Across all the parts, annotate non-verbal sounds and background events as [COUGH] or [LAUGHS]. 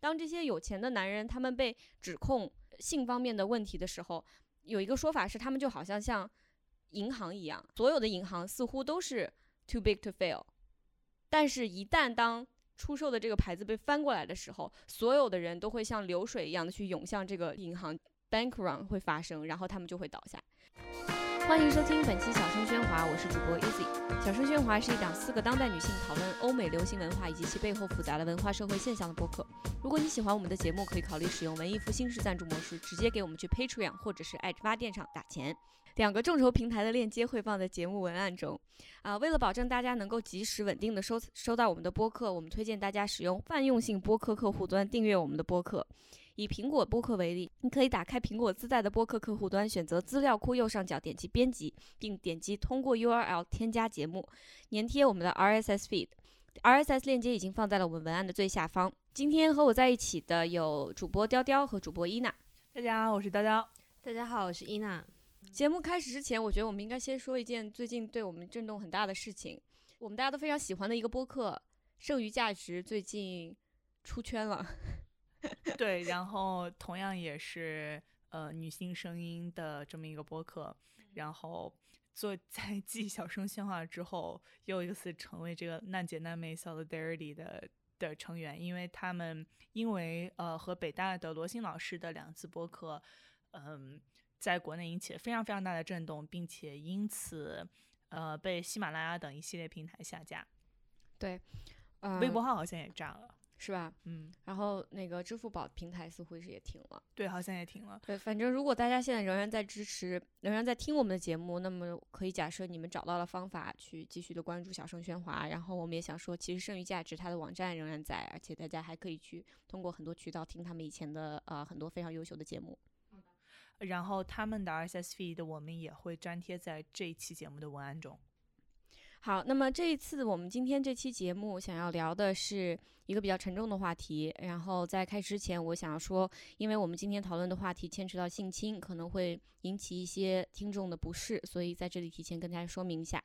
当这些有钱的男人他们被指控性方面的问题的时候，有一个说法是，他们就好像像银行一样，所有的银行似乎都是 too big to fail，但是，一旦当出售的这个牌子被翻过来的时候，所有的人都会像流水一样的去涌向这个银行，bank run 会发生，然后他们就会倒下。欢迎收听本期小声喧哗，我是主播 Easy。小声喧哗是一档四个当代女性讨论欧美流行文化以及其背后复杂的文化社会现象的播客。如果你喜欢我们的节目，可以考虑使用文艺复兴式赞助模式，直接给我们去 Patreon 或者是爱发电上打钱。两个众筹平台的链接会放在节目文案中。啊，为了保证大家能够及时稳定的收收到我们的播客，我们推荐大家使用泛用性播客客户端订阅我们的播客。以苹果播客为例，你可以打开苹果自带的播客客户端，选择资料库右上角点击编辑，并点击通过 URL 添加节目，粘贴我们的 RSS feed。RSS 链接已经放在了我们文案的最下方。今天和我在一起的有主播雕雕和主播伊娜。大家好，我是雕雕。大家好，我是伊娜。节目开始之前，我觉得我们应该先说一件最近对我们震动很大的事情。我们大家都非常喜欢的一个播客《剩余价值》最近出圈了。[LAUGHS] 对，然后同样也是呃女性声音的这么一个播客，然后做 [LAUGHS] 在继小声喧哗之后，又一次成为这个难姐难妹 solidarity 的的成员，因为他们因为呃和北大的罗欣老师的两次播客，嗯，在国内引起了非常非常大的震动，并且因此呃被喜马拉雅等一系列平台下架。对，微博号好像也炸了。是吧？嗯，然后那个支付宝平台似乎是也停了，对，好像也停了。对，反正如果大家现在仍然在支持，仍然在听我们的节目，那么可以假设你们找到了方法去继续的关注小声喧哗。然后我们也想说，其实剩余价值它的网站仍然在，而且大家还可以去通过很多渠道听他们以前的呃很多非常优秀的节目。然后他们的 RSS feed 我们也会粘贴在这一期节目的文案中。好，那么这一次我们今天这期节目想要聊的是一个比较沉重的话题。然后在开始之前，我想要说，因为我们今天讨论的话题牵扯到性侵，可能会引起一些听众的不适，所以在这里提前跟大家说明一下。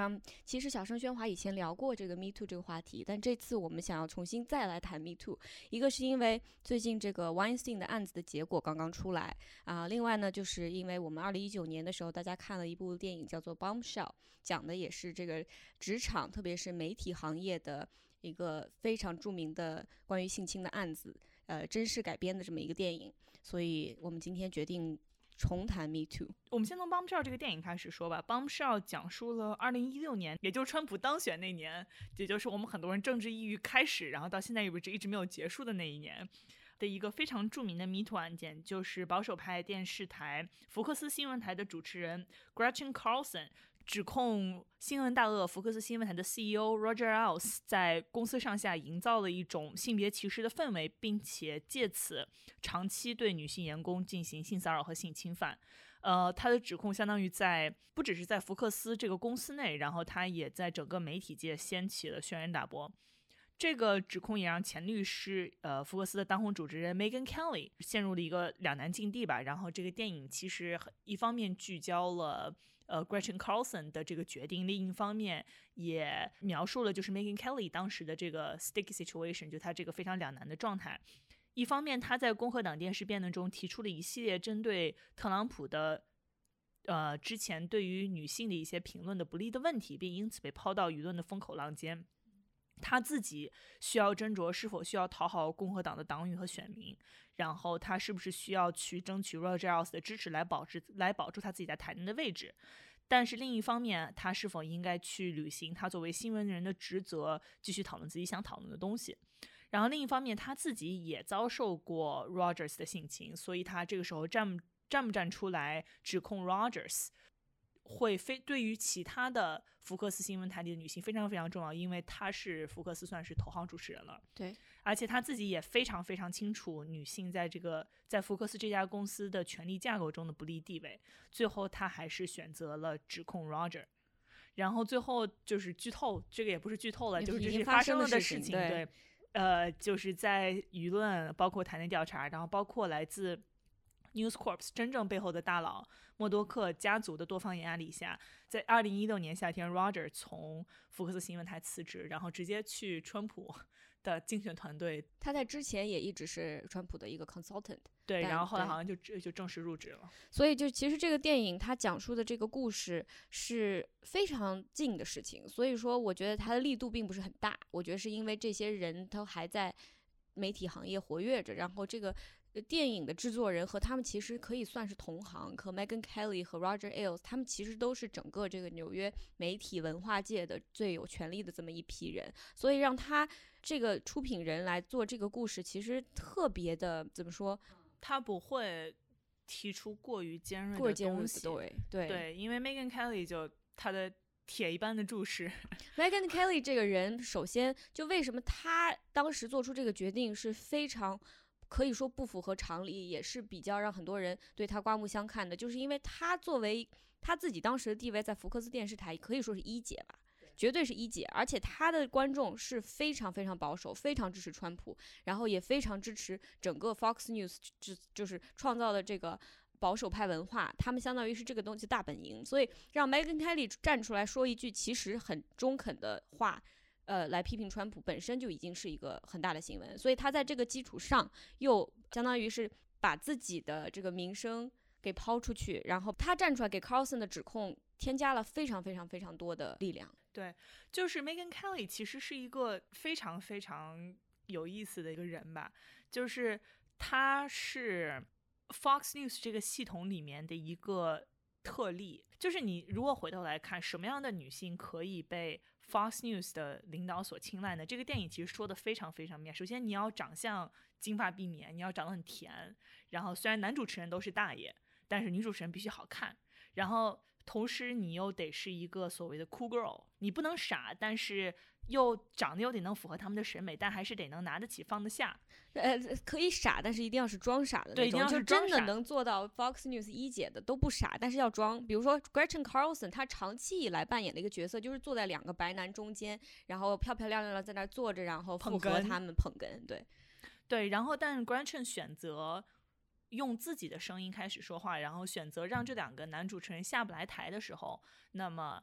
嗯，其实小声喧哗以前聊过这个 Me Too 这个话题，但这次我们想要重新再来谈 Me Too。一个是因为最近这个 Weinstein 的案子的结果刚刚出来啊，另外呢，就是因为我们二零一九年的时候，大家看了一部电影叫做《Bombshell》，讲的也是这个职场，特别是媒体行业的一个非常著名的关于性侵的案子，呃，真实改编的这么一个电影。所以我们今天决定。重谈 Me Too，我们先从《Bombshell》这个电影开始说吧。《Bombshell》讲述了2016年，也就是川普当选那年，也就是我们很多人政治抑郁开始，然后到现在为止一直没有结束的那一年的一个非常著名的 Me Too 案件，就是保守派电视台福克斯新闻台的主持人 Gretchen Carlson。指控新闻大鳄福克斯新闻台的 CEO Roger Ailes 在公司上下营造了一种性别歧视的氛围，并且借此长期对女性员工进行性骚扰和性侵犯。呃，他的指控相当于在不只是在福克斯这个公司内，然后他也在整个媒体界掀起了轩然大波。这个指控也让前律师呃福克斯的当红主持人 Megan Kelly 陷入了一个两难境地吧。然后这个电影其实一方面聚焦了。呃，Gretchen Carlson 的这个决定，另一方面也描述了就是 Megan Kelly 当时的这个 sticky situation，就他这个非常两难的状态。一方面，他在共和党电视辩论中提出了一系列针对特朗普的，呃，之前对于女性的一些评论的不利的问题，并因此被抛到舆论的风口浪尖。他自己需要斟酌是否需要讨好共和党的党羽和选民，然后他是不是需要去争取 Rogers 的支持来保持来保住他自己在台内的位置。但是另一方面，他是否应该去履行他作为新闻人的职责，继续讨论自己想讨论的东西？然后另一方面，他自己也遭受过 Rogers 的性侵，所以他这个时候站站不站出来指控 Rogers？会非对于其他的福克斯新闻台里的女性非常非常重要，因为她是福克斯算是头号主持人了。对，而且她自己也非常非常清楚女性在这个在福克斯这家公司的权力架构中的不利地位。最后，她还是选择了指控 Roger。然后最后就是剧透，这个也不是剧透了，就是这是发生了的事情。对，呃，就是在舆论包括台内调查，然后包括来自。News Corp 真正背后的大佬默多克家族的多方压力下，在二零一六年夏天，Roger 从福克斯新闻台辞职，然后直接去川普的竞选团队。他在之前也一直是川普的一个 consultant。对，然后后来好像就就正式入职了。所以就其实这个电影它讲述的这个故事是非常近的事情，所以说我觉得它的力度并不是很大。我觉得是因为这些人都还在媒体行业活跃着，然后这个。呃电影的制作人和他们其实可以算是同行，和 Megan Kelly 和 Roger Ailes，他们其实都是整个这个纽约媒体文化界的最有权力的这么一批人，所以让他这个出品人来做这个故事，其实特别的怎么说，他不会提出过于尖锐的过尖锐的东西。对对对，因为 Megan Kelly 就他的铁一般的注视，[LAUGHS] Megan Kelly 这个人，首先就为什么他当时做出这个决定是非常可以说不符合常理，也是比较让很多人对他刮目相看的，就是因为他作为他自己当时的地位在福克斯电视台可以说是一姐吧。绝对是一姐，而且他的观众是非常非常保守，非常支持川普，然后也非常支持整个 Fox News 就就是创造的这个保守派文化，他们相当于是这个东西大本营，所以让 Megan Kelly 站出来说一句其实很中肯的话，呃，来批评川普本身就已经是一个很大的新闻，所以他在这个基础上又相当于是把自己的这个名声给抛出去，然后他站出来给 Carlson 的指控添加了非常非常非常多的力量。对就是 Megan Kelly 其实是一个非常非常有意思的一个人吧，就是他是 Fox News 这个系统里面的一个特例。就是你如果回头来看，什么样的女性可以被 Fox News 的领导所青睐的？这个电影其实说的非常非常明。首先，你要长相金发碧眼，你要长得很甜，然后虽然男主持人都是大爷，但是女主持人必须好看，然后。同时，你又得是一个所谓的 cool girl，你不能傻，但是又长得有点能符合他们的审美，但还是得能拿得起放得下。呃，可以傻，但是一定要是装傻的那种，对一定要就真的能做到 Fox News 一姐的都不傻，但是要装。比如说 Gretchen Carlson，她长期以来扮演的一个角色就是坐在两个白男中间，然后漂漂亮亮的在那儿坐着，然后附捧哏和他们捧哏。对，对，然后但 Gretchen 选择用自己的声音开始说话，然后选择让这两个男主持人下不来台的时候，那么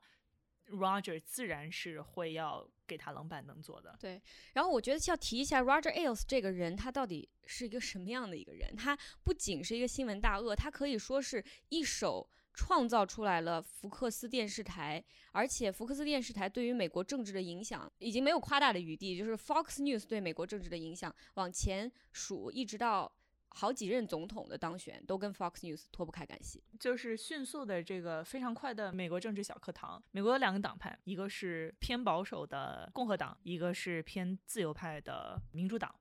Roger 自然是会要给他冷板凳坐的。对然后我觉得要提一下 Roger Ailes 这个人，他到底是一个什么样的一个人？他不仅是一个新闻大鳄，他可以说是一手创造出来了福克斯电视台，而且福克斯电视台对于美国政治的影响已经没有夸大的余地，就是 Fox News 对美国政治的影响往前数，一直到好几任总统的当选，都跟 Fox News 脱不开干系。就是迅速的这个非常快的美国政治小课堂。美国有两个党派，一个是偏保守的共和党，一个是偏自由派的民主党。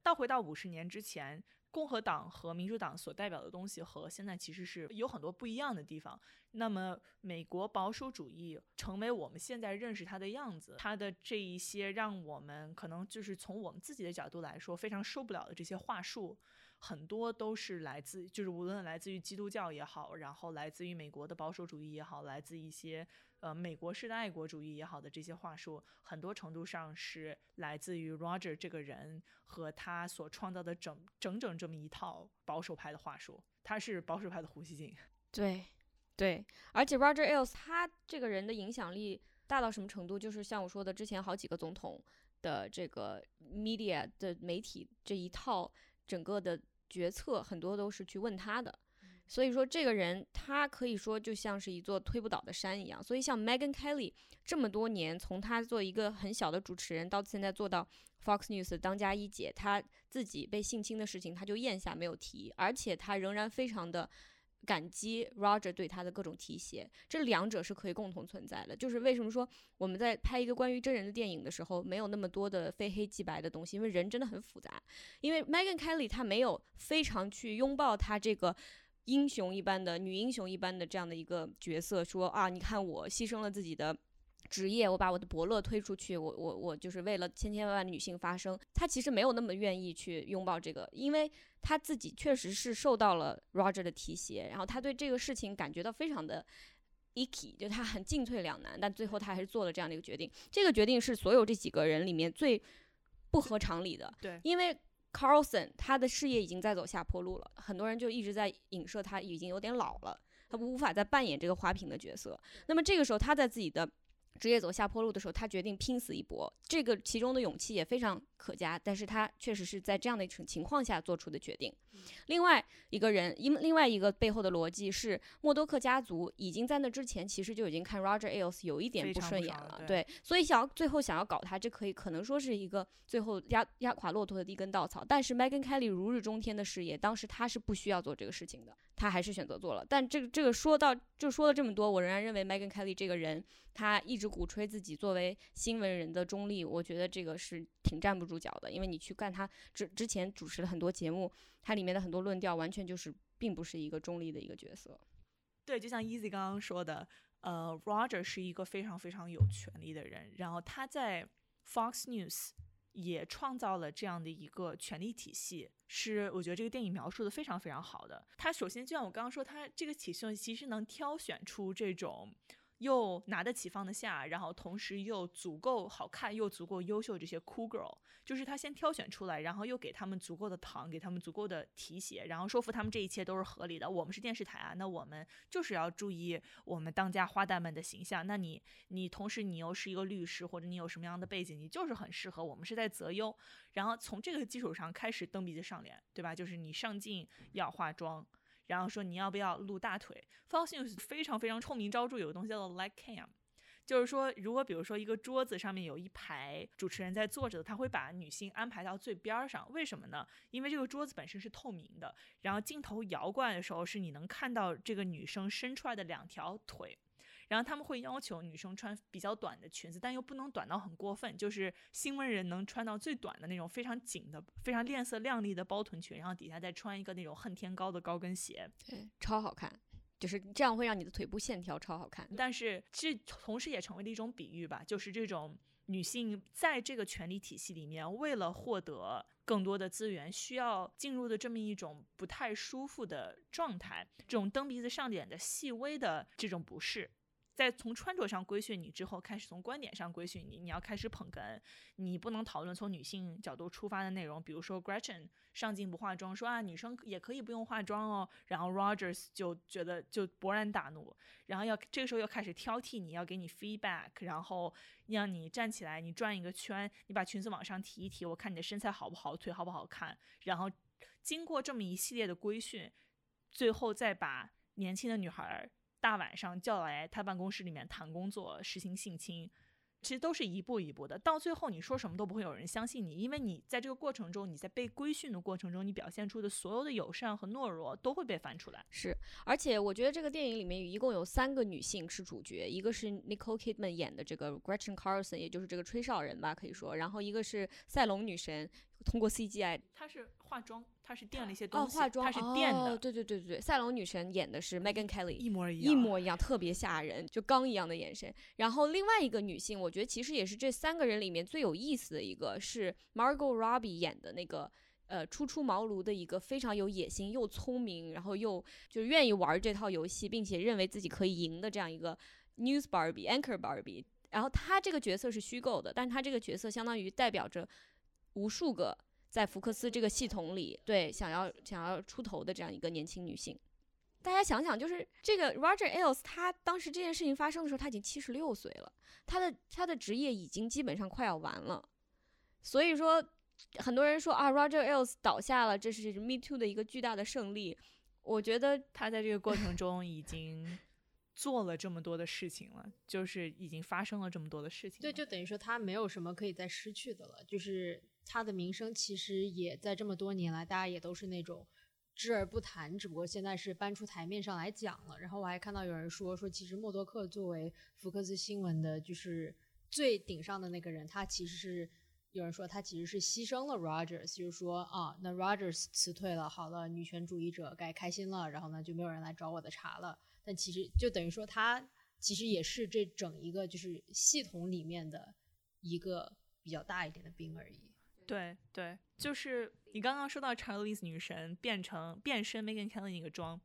倒回到五十年之前，共和党和民主党所代表的东西和现在其实是有很多不一样的地方。那么，美国保守主义成为我们现在认识它的样子，它的这一些让我们可能就是从我们自己的角度来说非常受不了的这些话术，很多都是来自，就是无论来自于基督教也好，然后来自于美国的保守主义也好，来自一些呃美国式的爱国主义也好的这些话术，很多程度上是来自于 Roger 这个人和他所创造的整整整这么一套保守派的话术。他是保守派的胡锡进，对，对，而且 Roger Ailes 他这个人的影响力大到什么程度？就是像我说的，之前好几个总统的这个 media 的媒体这一套整个的决策，很多都是去问他的。所以说，这个人他可以说就像是一座推不倒的山一样。所以，像 Megan Kelly 这么多年，从他做一个很小的主持人，到现在做到 Fox News 的当家一姐，他自己被性侵的事情他就咽下没有提，而且他仍然非常的感激 Roger 对他的各种提携，这两者是可以共同存在的。就是为什么说我们在拍一个关于真人的电影的时候，没有那么多的非黑即白的东西，因为人真的很复杂。因为 Megan Kelly 她没有非常去拥抱她这个。英雄一般的女英雄一般的这样的一个角色，说啊，你看我牺牲了自己的职业，我把我的伯乐推出去，我我我就是为了千千万万的女性发声。她其实没有那么愿意去拥抱这个，因为她自己确实是受到了 Roger 的提携，然后他对这个事情感觉到非常的 icky，就他很进退两难，但最后他还是做了这样的一个决定。这个决定是所有这几个人里面最不合常理的，对因为 Carlson 他的事业已经在走下坡路了，很多人就一直在影射他已经有点老了，他无法再扮演这个花瓶的角色。那么这个时候他在自己的职业走下坡路的时候，他决定拼死一搏。这个其中的勇气也非常可嘉，但是他确实是在这样的一种情况下做出的决定。另外一个人，因另外一个背后的逻辑是，默多克家族已经在那之前其实就已经看 Roger Ailes 有一点不顺眼了，对，所以想要最后想要搞他，这可以可能说是一个最后压压垮骆驼的第一根稻草。但是 Megan Kelly 如日中天的事业，当时他是不需要做这个事情的，他还是选择做了。但这个这个说到就说了这么多，我仍然认为 Megan Kelly 这个人。他一直鼓吹自己作为新闻人的中立，我觉得这个是挺站不住脚的。因为你去看他之之前主持了很多节目，他里面的很多论调完全就是并不是一个中立的一个角色。对，就像 Easy 刚刚说的，呃，Roger 是一个非常非常有权力的人，然后他在 Fox News 也创造了这样的一个权力体系，是我觉得这个电影描述的非常非常好的。他首先就像我刚刚说，他这个体系其实能挑选出这种。又拿得起放得下，然后同时又足够好看又足够优秀，这些 cool girl，就是他先挑选出来，然后又给他们足够的糖，给他们足够的提携，然后说服他们这一切都是合理的。我们是电视台啊，那我们就是要注意我们当家花旦们的形象。那你你同时你又是一个律师，或者你有什么样的背景，你就是很适合。我们是在择优，然后从这个基础上开始蹬鼻子上脸，对吧？就是你上镜要化妆。然后说你要不要露大腿？Fox News 非常非常臭名昭著，有个东西叫做 Like Cam，就是说如果比如说一个桌子上面有一排主持人在坐着，他会把女性安排到最边上。为什么呢？因为这个桌子本身是透明的，然后镜头摇过来的时候，是你能看到这个女生伸出来的两条腿。然后他们会要求女生穿比较短的裙子，但又不能短到很过分，就是新闻人能穿到最短的那种非常紧的、非常亮色亮丽的包臀裙，然后底下再穿一个那种恨天高的高跟鞋，对，超好看，就是这样会让你的腿部线条超好看。但是这同时也成为了一种比喻吧，就是这种女性在这个权力体系里面，为了获得更多的资源，需要进入的这么一种不太舒服的状态，这种蹬鼻子上脸的细微的这种不适。在从穿着上规训你之后，开始从观点上规训你。你要开始捧哏，你不能讨论从女性角度出发的内容。比如说 Gretchen 上镜不化妆，说啊女生也可以不用化妆哦。然后 Rogers 就觉得就勃然大怒，然后要这个时候又开始挑剔你，要给你 feedback，然后让你站起来，你转一个圈，你把裙子往上提一提，我看你的身材好不好，腿好不好看。然后经过这么一系列的规训，最后再把年轻的女孩。大晚上叫来他办公室里面谈工作，实行性侵，其实都是一步一步的。到最后你说什么都不会有人相信你，因为你在这个过程中，你在被规训的过程中，你表现出的所有的友善和懦弱都会被翻出来。是，而且我觉得这个电影里面一共有三个女性是主角，一个是 Nicole Kidman 演的这个 Gretchen Carlson，也就是这个吹哨人吧，可以说，然后一个是赛隆女神，通过 CGI，她是化妆。她是垫了一些东西，哦化妆，她是垫的。对对对对对，赛龙女神演的是 Megan Kelly，一模一样，一模一样，特别吓人，就刚一样的眼神。然后另外一个女性，我觉得其实也是这三个人里面最有意思的一个，是 Margot Robbie 演的那个，呃，初出茅庐的一个非常有野心又聪明，然后又就是愿意玩这套游戏，并且认为自己可以赢的这样一个 News Barbie Anchor Barbie。然后她这个角色是虚构的，但是她这个角色相当于代表着无数个。在福克斯这个系统里，对想要想要出头的这样一个年轻女性，大家想想，就是这个 Roger Ailes，他当时这件事情发生的时候，他已经七十六岁了，他的他的职业已经基本上快要完了，所以说很多人说啊，Roger Ailes 倒下了，这是 Me Too 的一个巨大的胜利。我觉得他在这个过程中已经 [LAUGHS] 做了这么多的事情了，就是已经发生了这么多的事情。对，就等于说他没有什么可以再失去的了，就是。他的名声其实也在这么多年来，大家也都是那种知而不谈，只不过现在是搬出台面上来讲了。然后我还看到有人说，说其实默多克作为福克斯新闻的，就是最顶上的那个人，他其实是有人说他其实是牺牲了 Rogers，就是说啊，那 Rogers 辞退了，好了，女权主义者该开心了，然后呢就没有人来找我的茬了。但其实就等于说他其实也是这整一个就是系统里面的一个比较大一点的兵而已。对。对，就是你刚刚说到 Charlize 女神变成变身 Megan Kelly 那个妆，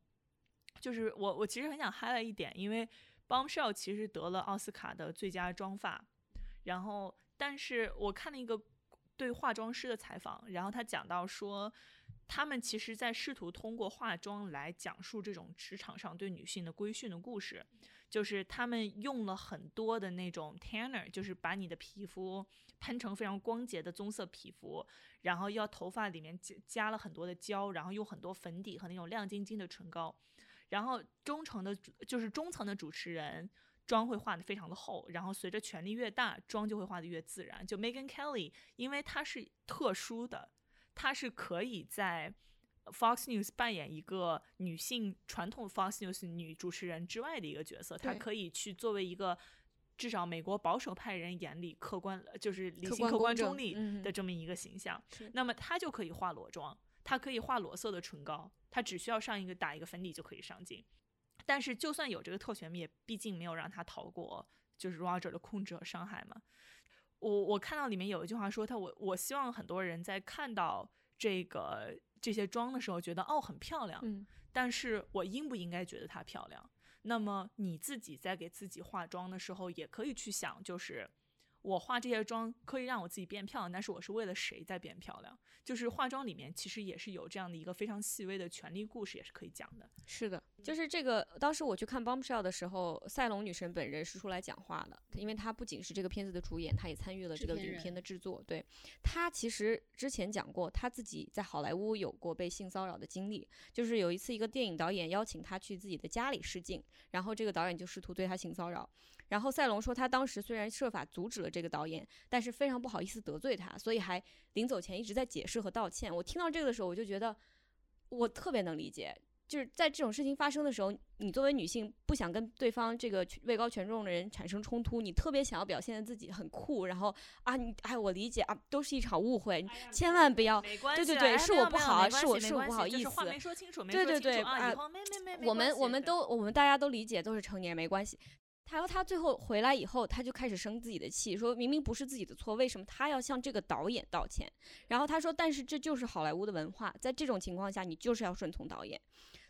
就是我我其实很想 highlight 一点，因为 Bombshell 其实得了奥斯卡的最佳妆发，然后但是我看了一个对化妆师的采访，然后他讲到说，他们其实在试图通过化妆来讲述这种职场上对女性的规训的故事，就是他们用了很多的那种 tanner，就是把你的皮肤喷成非常光洁的棕色皮肤，然后要头发里面加加了很多的胶，然后用很多粉底和那种亮晶晶的唇膏，然后中层的就是中层的主持人妆会画的非常的厚，然后随着权力越大，妆就会画的越自然。就 Megan Kelly，因为她是特殊的。她是可以在 Fox News 扮演一个女性传统 Fox News 女主持人之外的一个角色，她可以去作为一个至少美国保守派人眼里客观，就是理性、客观、中立的这么一个形象。那么她就可以化裸妆，她可以化裸色的唇膏，她只需要上一个打一个粉底就可以上镜。但是就算有这个特权，也毕竟没有让她逃过就是 Roger 的控制和伤害嘛。我我看到里面有一句话说他我我希望很多人在看到这个这些妆的时候觉得哦很漂亮，嗯，但是我应不应该觉得它漂亮？那么你自己在给自己化妆的时候也可以去想，就是我化这些妆可以让我自己变漂亮，但是我是为了谁在变漂亮？就是化妆里面其实也是有这样的一个非常细微的权力故事，也是可以讲的。是的，就是这个。当时我去看《Bombshell》的时候，赛隆女神本人是出来讲话的，因为她不仅是这个片子的主演，她也参与了这个影片的制作。对她其实之前讲过，她自己在好莱坞有过被性骚扰的经历，就是有一次一个电影导演邀请她去自己的家里试镜，然后这个导演就试图对她性骚扰。然后赛隆说，他当时虽然设法阻止了这个导演，但是非常不好意思得罪他，所以还临走前一直在解释和道歉。我听到这个的时候，我就觉得我特别能理解，就是在这种事情发生的时候，你作为女性不想跟对方这个位高权重的人产生冲突，你特别想要表现的自己很酷，然后啊，你哎，我理解啊，都是一场误会，千万不要，对对对，是我不好，是我是我不好意思，对对对啊，我们我们都我们大家都理解，都是成年人，没关系。他说他最后回来以后，他就开始生自己的气，说明明不是自己的错，为什么他要向这个导演道歉？然后他说，但是这就是好莱坞的文化，在这种情况下，你就是要顺从导演。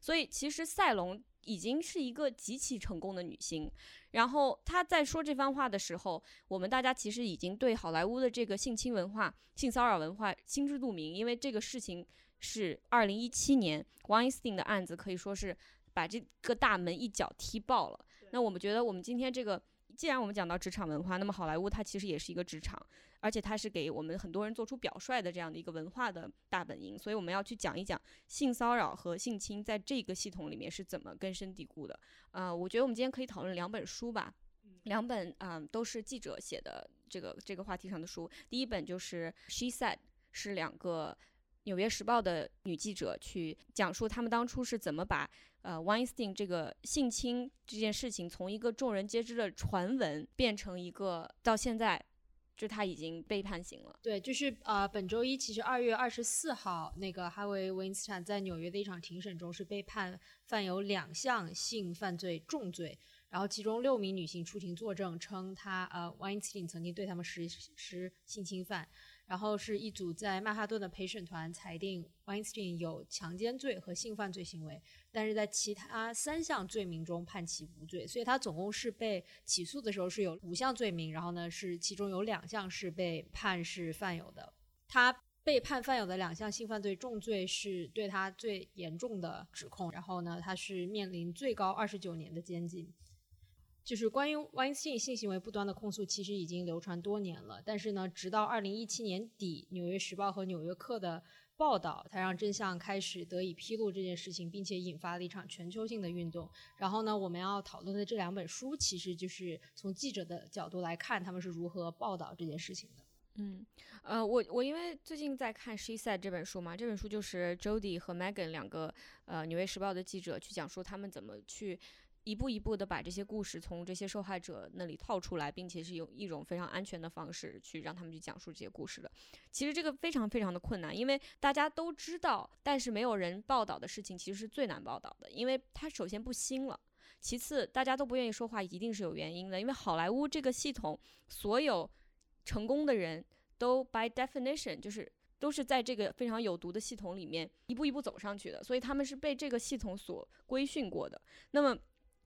所以其实赛隆已经是一个极其成功的女星。然后他在说这番话的时候，我们大家其实已经对好莱坞的这个性侵文化、性骚扰文化心知肚明，因为这个事情是二零一七年 Weinstein 的案子，可以说是把这个大门一脚踢爆了。那我们觉得，我们今天这个，既然我们讲到职场文化，那么好莱坞它其实也是一个职场，而且它是给我们很多人做出表率的这样的一个文化的大本营，所以我们要去讲一讲性骚扰和性侵在这个系统里面是怎么根深蒂固的。呃，我觉得我们今天可以讨论两本书吧，两本啊都是记者写的这个这个话题上的书。第一本就是《She Said》，是两个《纽约时报》的女记者去讲述他们当初是怎么把。呃，Weinstein 这个性侵这件事情，从一个众人皆知的传闻，变成一个到现在，就他已经被判刑了。对，就是呃，本周一，其实二月二十四号，那个哈维·温斯坦在纽约的一场庭审中是被判犯有两项性犯罪重罪，然后其中六名女性出庭作证，称他呃，Weinstein 曾经对他们实施性侵犯。然后是一组在曼哈顿的陪审团裁定 Weinstein 有强奸罪和性犯罪行为，但是在其他三项罪名中判其无罪，所以他总共是被起诉的时候是有五项罪名，然后呢是其中有两项是被判是犯有的。他被判犯有的两项性犯罪重罪是对他最严重的指控，然后呢他是面临最高二十九年的监禁。就是关于 Weinstein 性行为不端的控诉，其实已经流传多年了。但是呢，直到二零一七年底，《纽约时报》和《纽约客》的报道，才让真相开始得以披露这件事情，并且引发了一场全球性的运动。然后呢，我们要讨论的这两本书，其实就是从记者的角度来看，他们是如何报道这件事情的。嗯，呃，我我因为最近在看《She Said》这本书嘛，这本书就是 Jody 和 Megan 两个呃《纽约时报》的记者去讲述他们怎么去。一步一步的把这些故事从这些受害者那里套出来，并且是用一种非常安全的方式去让他们去讲述这些故事的。其实这个非常非常的困难，因为大家都知道，但是没有人报道的事情，其实是最难报道的。因为它首先不新了，其次大家都不愿意说话，一定是有原因的。因为好莱坞这个系统，所有成功的人都 by definition 就是都是在这个非常有毒的系统里面一步一步走上去的，所以他们是被这个系统所规训过的。那么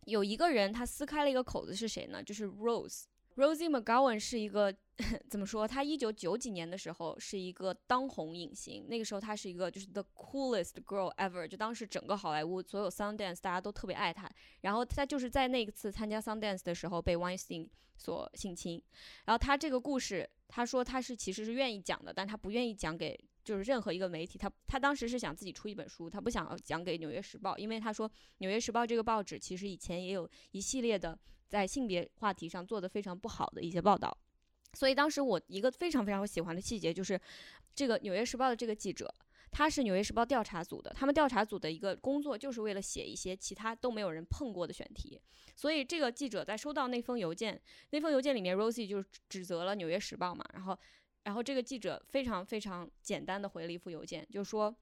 有一个人，他撕开了一个口子，是谁呢？就是 Rose。Rosie McGowan 是一个 [LAUGHS] 怎么说？她一九九几年的时候是一个当红影星，那个时候她是一个就是 the coolest girl ever，就当时整个好莱坞所有 Sundance 大家都特别爱她。然后她就是在那一次参加 Sundance 的时候被 Weinstein 所性侵。然后她这个故事，她说她是其实是愿意讲的，但她不愿意讲给就是任何一个媒体。他他当时是想自己出一本书，他不想讲给《纽约时报》，因为他说《纽约时报》这个报纸其实以前也有一系列的。在性别话题上做的非常不好的一些报道，所以当时我一个非常非常喜欢的细节就是，这个《纽约时报》的这个记者，他是《纽约时报》调查组的，他们调查组的一个工作就是为了写一些其他都没有人碰过的选题，所以这个记者在收到那封邮件，那封邮件里面，Rosie 就指责了《纽约时报》嘛，然后，然后这个记者非常非常简单的回了一封邮件，就说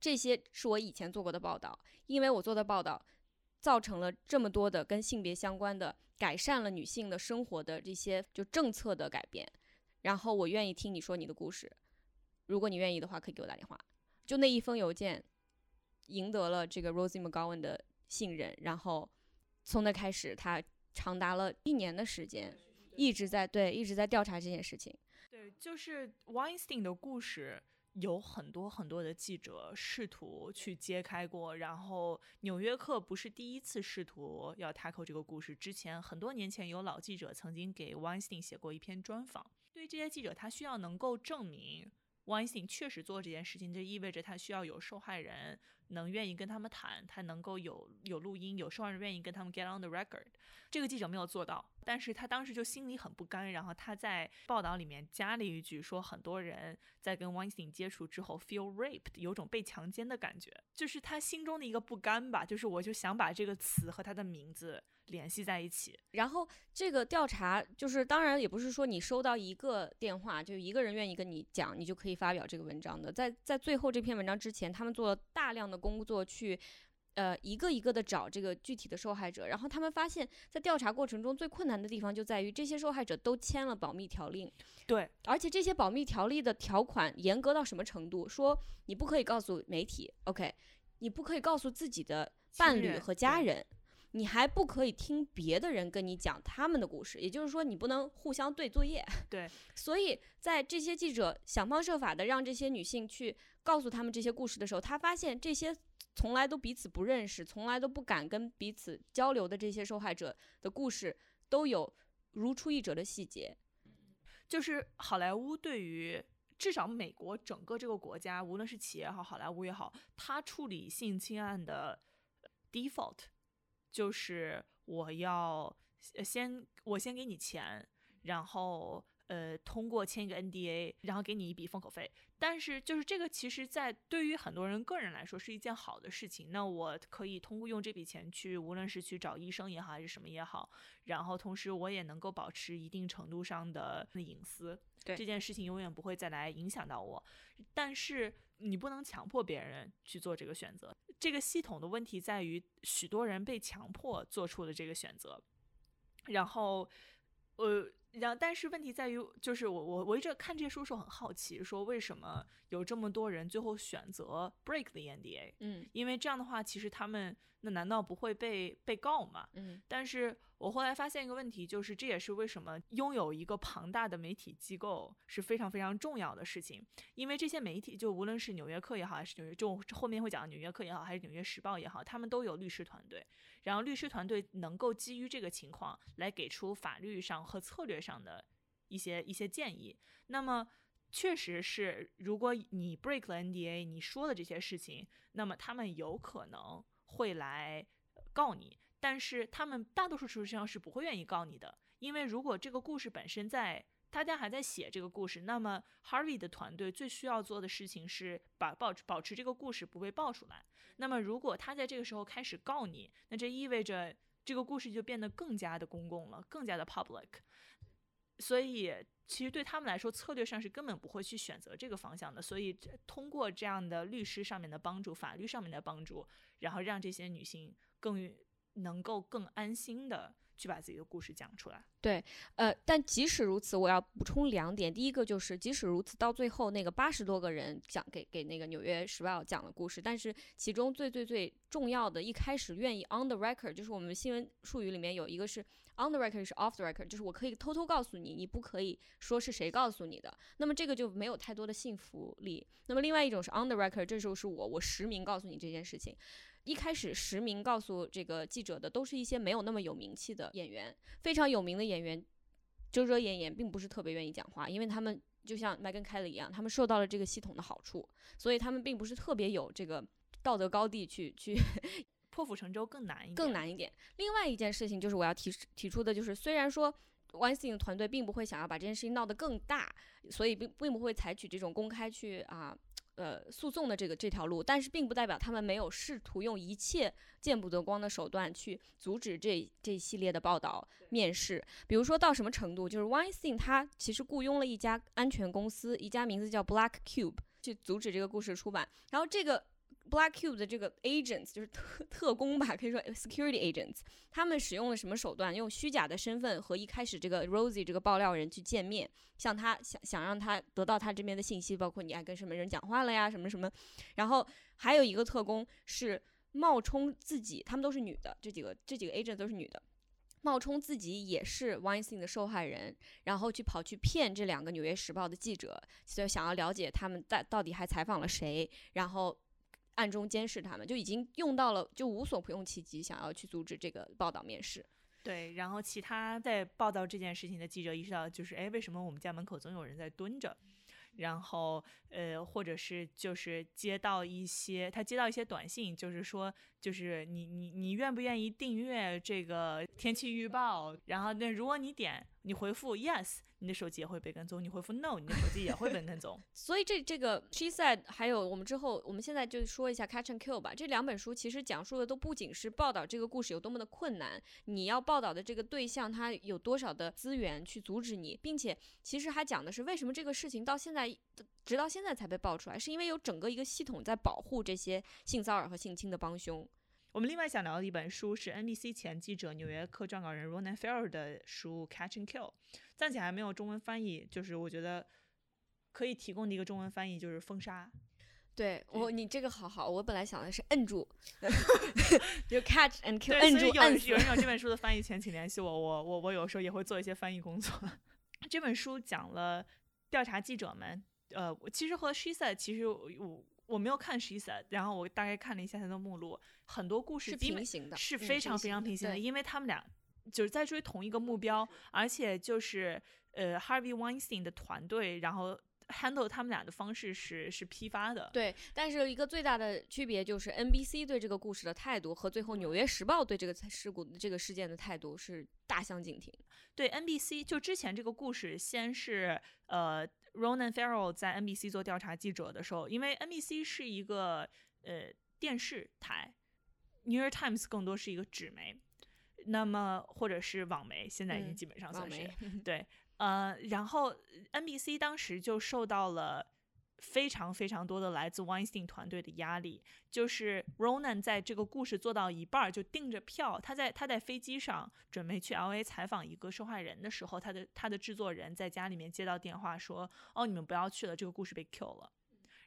这些是我以前做过的报道，因为我做的报道。造成了这么多的跟性别相关的改善了女性的生活的这些就政策的改变，然后我愿意听你说你的故事，如果你愿意的话，可以给我打电话。就那一封邮件，赢得了这个 Rosie McGowan 的信任，然后从那开始，他长达了一年的时间，一直在对一直在调查这件事情。对，就是 Weinstein 的故事。有很多很多的记者试图去揭开过，然后《纽约客》不是第一次试图要 tackle 这个故事。之前很多年前有老记者曾经给 Weinstein 写过一篇专访。对于这些记者，他需要能够证明 Weinstein 确实做这件事情，这意味着他需要有受害人能愿意跟他们谈，他能够有有录音，有受害人愿意跟他们 get on the record。这个记者没有做到，但是他当时就心里很不甘，然后他在报道里面加了一句，说很多人在跟 Weinstein 接触之后 feel raped，有种被强奸的感觉，就是他心中的一个不甘吧，就是我就想把这个词和他的名字联系在一起。然后这个调查就是，当然也不是说你收到一个电话就一个人愿意跟你讲，你就可以发表这个文章的，在在最后这篇文章之前，他们做了大量的工作去。呃，一个一个的找这个具体的受害者，然后他们发现，在调查过程中最困难的地方就在于这些受害者都签了保密条令。对，而且这些保密条例的条款严格到什么程度？说你不可以告诉媒体，OK，你不可以告诉自己的伴侣和家人，你还不可以听别的人跟你讲他们的故事，也就是说你不能互相对作业。对，[LAUGHS] 所以在这些记者想方设法的让这些女性去告诉他们这些故事的时候，他发现这些。从来都彼此不认识，从来都不敢跟彼此交流的这些受害者的故事，都有如出一辙的细节。就是好莱坞对于至少美国整个这个国家，无论是企业也好，好莱坞也好，他处理性侵案的 default 就是我要先我先给你钱，然后。呃，通过签一个 NDA，然后给你一笔封口费。但是，就是这个，其实，在对于很多人个人来说是一件好的事情。那我可以通过用这笔钱去，无论是去找医生也好，还是什么也好，然后同时我也能够保持一定程度上的隐私。对这件事情，永远不会再来影响到我。但是，你不能强迫别人去做这个选择。这个系统的问题在于，许多人被强迫做出了这个选择。然后，呃。然后，但是问题在于，就是我我我一直看这些书时候很好奇，说为什么有这么多人最后选择 break the NDA？嗯，因为这样的话，其实他们那难道不会被被告吗？嗯，但是。我后来发现一个问题，就是这也是为什么拥有一个庞大的媒体机构是非常非常重要的事情。因为这些媒体，就无论是《纽约客》也好，还是纽约，就后面会讲《纽约客》也好，还是《纽约时报》也好，他们都有律师团队。然后律师团队能够基于这个情况来给出法律上和策略上的一些一些建议。那么，确实是，如果你 break 了 NDA，你说的这些事情，那么他们有可能会来告你。但是他们大多数事实上是不会愿意告你的，因为如果这个故事本身在大家还在写这个故事，那么 Harvey 的团队最需要做的事情是把保保持这个故事不被爆出来。那么如果他在这个时候开始告你，那这意味着这个故事就变得更加的公共了，更加的 public。所以其实对他们来说，策略上是根本不会去选择这个方向的。所以通过这样的律师上面的帮助、法律上面的帮助，然后让这些女性更。能够更安心的去把自己的故事讲出来。对呃，但即使如此，我要补充两点。第一个就是，即使如此，到最后那个八十多个人讲给给那个《纽约时报》讲了故事，但是其中最最最重要的，一开始愿意 on the record，就是我们新闻术语里面有一个是 on the record，是 off the record，就是我可以偷偷告诉你，你不可以说是谁告诉你的。那么这个就没有太多的信服力。那么另外一种是 on the record，这时候是我我实名告诉你这件事情。一开始实名告诉这个记者的都是一些没有那么有名气的演员，非常有名的演员。遮遮掩掩，并不是特别愿意讲话，因为他们就像麦根凯利一样，他们受到了这个系统的好处，所以他们并不是特别有这个道德高地去去破釜沉舟更难一点，更难一点。另外一件事情就是我要提提出的，就是虽然说 Weinstein 团队并不会想要把这件事情闹得更大，所以并并不会采取这种公开去啊。呃，诉讼的这个这条路，但是并不代表他们没有试图用一切见不得光的手段去阻止这这一系列的报道、面试。比如说到什么程度，就是 Weinstein 他其实雇佣了一家安全公司，一家名字叫 Black Cube，去阻止这个故事出版。然后这个。Black Cube 的这个 agents 就是特特工吧，可以说 security agents，他们使用了什么手段？用虚假的身份和一开始这个 Rosie 这个爆料人去见面，向他想想让他得到他这边的信息，包括你爱跟什么人讲话了呀，什么什么。然后还有一个特工是冒充自己，他们都是女的，这几个这几个 agent 都是女的，冒充自己也是 Weinstein 的受害人，然后去跑去骗这两个纽约时报的记者，就想要了解他们在到底还采访了谁，然后。暗中监视他们，就已经用到了，就无所不用其极，想要去阻止这个报道面试。对，然后其他在报道这件事情的记者意识到，就是哎，为什么我们家门口总有人在蹲着？然后呃，或者是就是接到一些他接到一些短信，就是说，就是你你你愿不愿意订阅这个天气预报？然后那如果你点，你回复 yes。你的手机也会被跟踪，你回复 no，你的手机也会被跟踪。[LAUGHS] 所以这这个 she said，还有我们之后，我们现在就说一下 catch and kill 吧。这两本书其实讲述的都不仅是报道这个故事有多么的困难，你要报道的这个对象他有多少的资源去阻止你，并且其实还讲的是为什么这个事情到现在直到现在才被爆出来，是因为有整个一个系统在保护这些性骚扰和性侵的帮凶。我们另外想聊的一本书是 NBC 前记者、纽约客撰稿人 Ronan Farrow 的书《Catch and Kill》，暂且还没有中文翻译。就是我觉得可以提供的一个中文翻译就是“封杀”。对我，你这个好好。我本来想的是“摁住 [LAUGHS] ”，就 “catch and kill”，摁住。有有人有这本书的翻译权，请联系我。我我我有时候也会做一些翻译工作。[LAUGHS] 这本书讲了调查记者们，呃，其实和 She Said 其实我。我没有看《She Said》，然后我大概看了一下它的目录，很多故事是平行的，是非常非常平行的，因为他们俩就是在追同一个目标，而且就是呃，Harvey Weinstein 的团队，然后 handle 他们俩的方式是是批发的。对，但是一个最大的区别就是 NBC 对这个故事的态度和最后《纽约时报》对这个事故这个事件的态度是大相径庭。对 NBC，就之前这个故事先是呃。Ronan Farrow 在 NBC 做调查记者的时候，因为 NBC 是一个呃电视台，New York Times 更多是一个纸媒，那么或者是网媒，现在已经基本上算是对，呃，然后 NBC 当时就受到了。非常非常多的来自 Weinstein 团队的压力，就是 Ronan 在这个故事做到一半就订着票，他在他在飞机上准备去 LA 采访一个受害人的时候，他的他的制作人在家里面接到电话说：“哦，你们不要去了，这个故事被 kill 了。”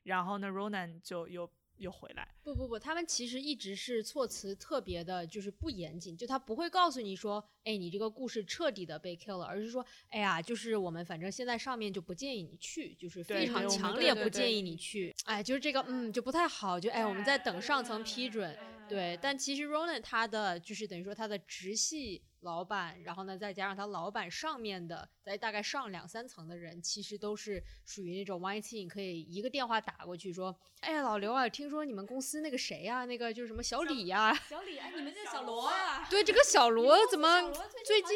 然后呢，Ronan 就又。又回来？不不不，他们其实一直是措辞特别的，就是不严谨，就他不会告诉你说，哎，你这个故事彻底的被 kill 了，而是说，哎呀，就是我们反正现在上面就不建议你去，就是非常强烈不建议你去，哎，就是这个，嗯，就不太好，就哎，我们在等上层批准，对，但其实 Ronan 他的就是等于说他的直系。老板，然后呢，再加上他老板上面的，在大概上两三层的人，其实都是属于那种 Y T，可以一个电话打过去说，哎呀，老刘啊，听说你们公司那个谁呀，那个就是什么小李呀，小李，哎，你们这小罗啊，对，这个小罗怎么最近，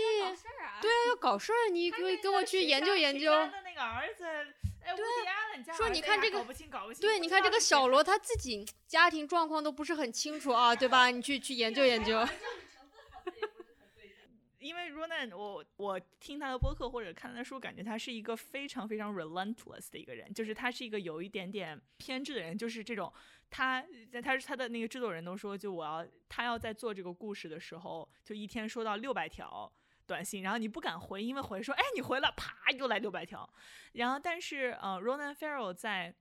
对啊，要搞事儿，你可以跟我去研究研究。那个儿子，哎，对，说你看这个，搞不清，搞不清。对，你看这个小罗他自己家庭状况都不是很清楚啊，对吧？你去去研究研究。[LAUGHS] 因为 Ronan，我我听他的播客或者看他的书，感觉他是一个非常非常 relentless 的一个人，就是他是一个有一点点偏执的人，就是这种他在他他的那个制作人都说，就我要他要在做这个故事的时候，就一天说到六百条短信，然后你不敢回，因为回说哎你回了，啪又来六百条，然后但是呃 Ronan Farrow 在。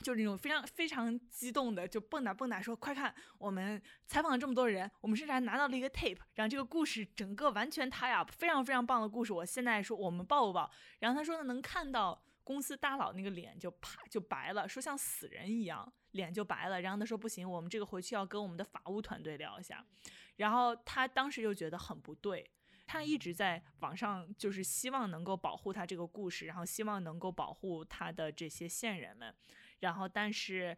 就是那种非常非常激动的，就蹦跶蹦跶说：“快看，我们采访了这么多人，我们甚至还拿到了一个 tape，然后这个故事整个完全 tie up，非常非常棒的故事。我现在说我们报不报？然后他说呢，能看到公司大佬那个脸就啪就白了，说像死人一样，脸就白了。然后他说不行，我们这个回去要跟我们的法务团队聊一下。然后他当时就觉得很不对。”他一直在网上，就是希望能够保护他这个故事，然后希望能够保护他的这些线人们，然后但是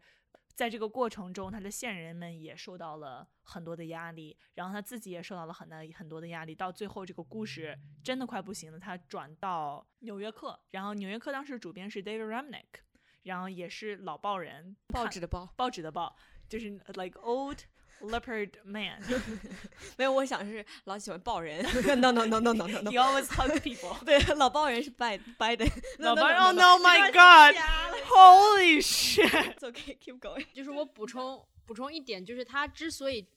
在这个过程中，他的线人们也受到了很多的压力，然后他自己也受到了很大很多的压力。到最后，这个故事真的快不行了，他转到纽约客，然后纽约客当时主编是 David Remnick，然后也是老报人，报纸的报，报纸的报，就是 like old。Leopard man，没有，我想是老喜欢抱人。No no no no no no no。He always hug people。对，老抱人是 Biden。老抱人，Oh no my God！Holy shit！It's okay, keep going。就是我补充补充一点，就是他之所以。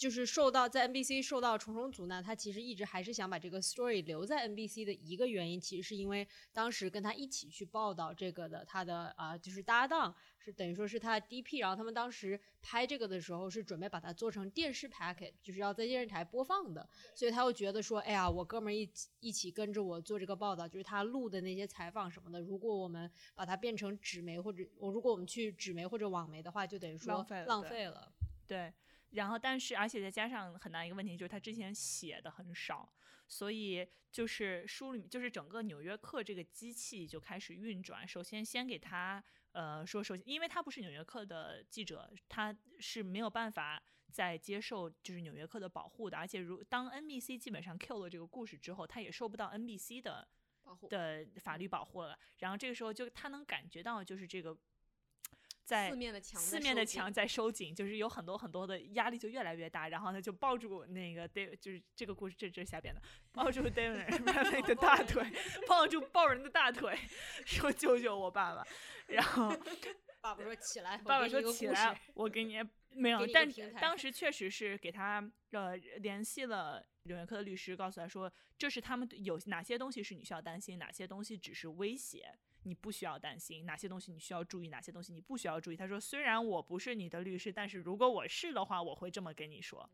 就是受到在 NBC 受到重重阻难，他其实一直还是想把这个 story 留在 NBC 的一个原因，其实是因为当时跟他一起去报道这个的他的啊就是搭档是等于说是他的 DP，然后他们当时拍这个的时候是准备把它做成电视 packet，就是要在电视台播放的，所以他又觉得说，哎呀，我哥们儿一起一起跟着我做这个报道，就是他录的那些采访什么的，如果我们把它变成纸媒或者我如果我们去纸媒或者网媒的话，就等于说浪费浪费了，对。然后，但是，而且再加上很大一个问题，就是他之前写的很少，所以就是书里面，就是整个《纽约客》这个机器就开始运转。首先，先给他，呃，说，首先，因为他不是《纽约客》的记者，他是没有办法再接受就是《纽约客》的保护的。而且，如当 NBC 基本上 Q 了这个故事之后，他也受不到 NBC 的保护的法律保护了。然后这个时候，就他能感觉到，就是这个。在四面的墙，四面的墙在收紧，就是有很多很多的压力就越来越大，然后他就抱住那个 David，就是这个故事这这下边的，抱住 David [LAUGHS] 的大腿，抱住抱人的大腿，说救救我爸爸，然后爸爸说起来，[LAUGHS] 爸爸说起来，我给你没有，但当时确实是给他呃联系了纽约客的律师，告诉他说这是他们有哪些东西是你需要担心，哪些东西只是威胁。你不需要担心哪些东西，你需要注意哪些东西，你不需要注意。他说：“虽然我不是你的律师，但是如果我是的话，我会这么跟你说。”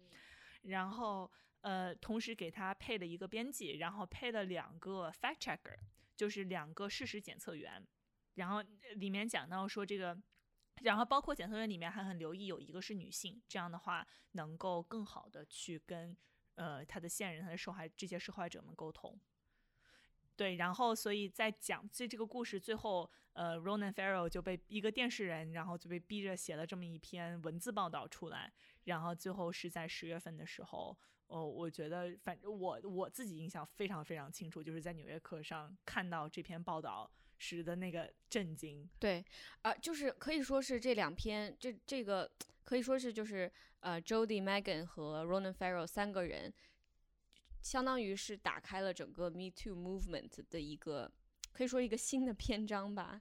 然后，呃，同时给他配了一个编辑，然后配了两个 fact checker，就是两个事实检测员。然后里面讲到说这个，然后包括检测员里面还很留意有一个是女性，这样的话能够更好的去跟呃他的线人、他的受害这些受害者们沟通。对，然后所以在讲这这个故事最后，呃，Ronan Farrow 就被一个电视人，然后就被逼着写了这么一篇文字报道出来，然后最后是在十月份的时候，哦，我觉得反正我我自己印象非常非常清楚，就是在《纽约客》上看到这篇报道时的那个震惊。对，啊，就是可以说是这两篇，这这个可以说是就是呃，Jody Megan 和 Ronan Farrow 三个人。相当于是打开了整个 Me Too movement 的一个，可以说一个新的篇章吧，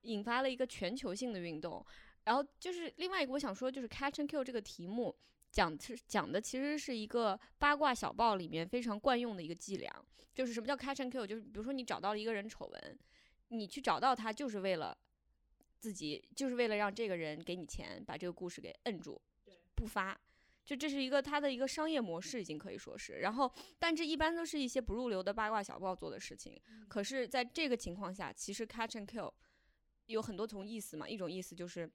引发了一个全球性的运动。然后就是另外一个我想说，就是 Catch and Kill 这个题目讲是讲的其实是一个八卦小报里面非常惯用的一个伎俩，就是什么叫 Catch and Kill，就是比如说你找到了一个人丑闻，你去找到他就是为了自己，就是为了让这个人给你钱，把这个故事给摁住，不发。就这是一个它的一个商业模式，已经可以说是。然后，但这一般都是一些不入流的八卦小报做的事情。可是，在这个情况下，其实 catch and kill 有很多种意思嘛。一种意思就是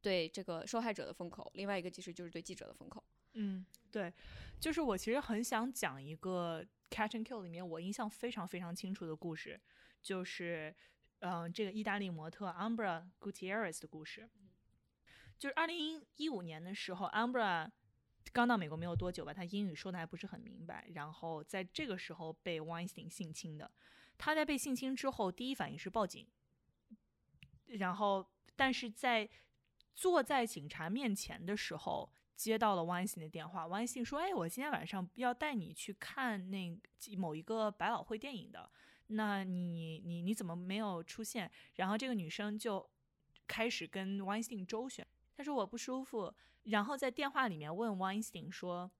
对这个受害者的封口，另外一个其实就是对记者的封口。嗯，对，就是我其实很想讲一个 catch and kill 里面我印象非常非常清楚的故事，就是嗯，这个意大利模特 Ambra Gutierrez 的故事。就是二零一五年的时候，Ambra。刚到美国没有多久吧，他英语说的还不是很明白，然后在这个时候被 Weinstein 性侵的。他在被性侵之后，第一反应是报警，然后但是在坐在警察面前的时候，接到了 Weinstein 的电话，Weinstein 说：“哎，我今天晚上要带你去看那某一个百老汇电影的，那你你你怎么没有出现？”然后这个女生就开始跟 Weinstein 周旋，她说我不舒服，然后在电话里面问 Weinstein 说：“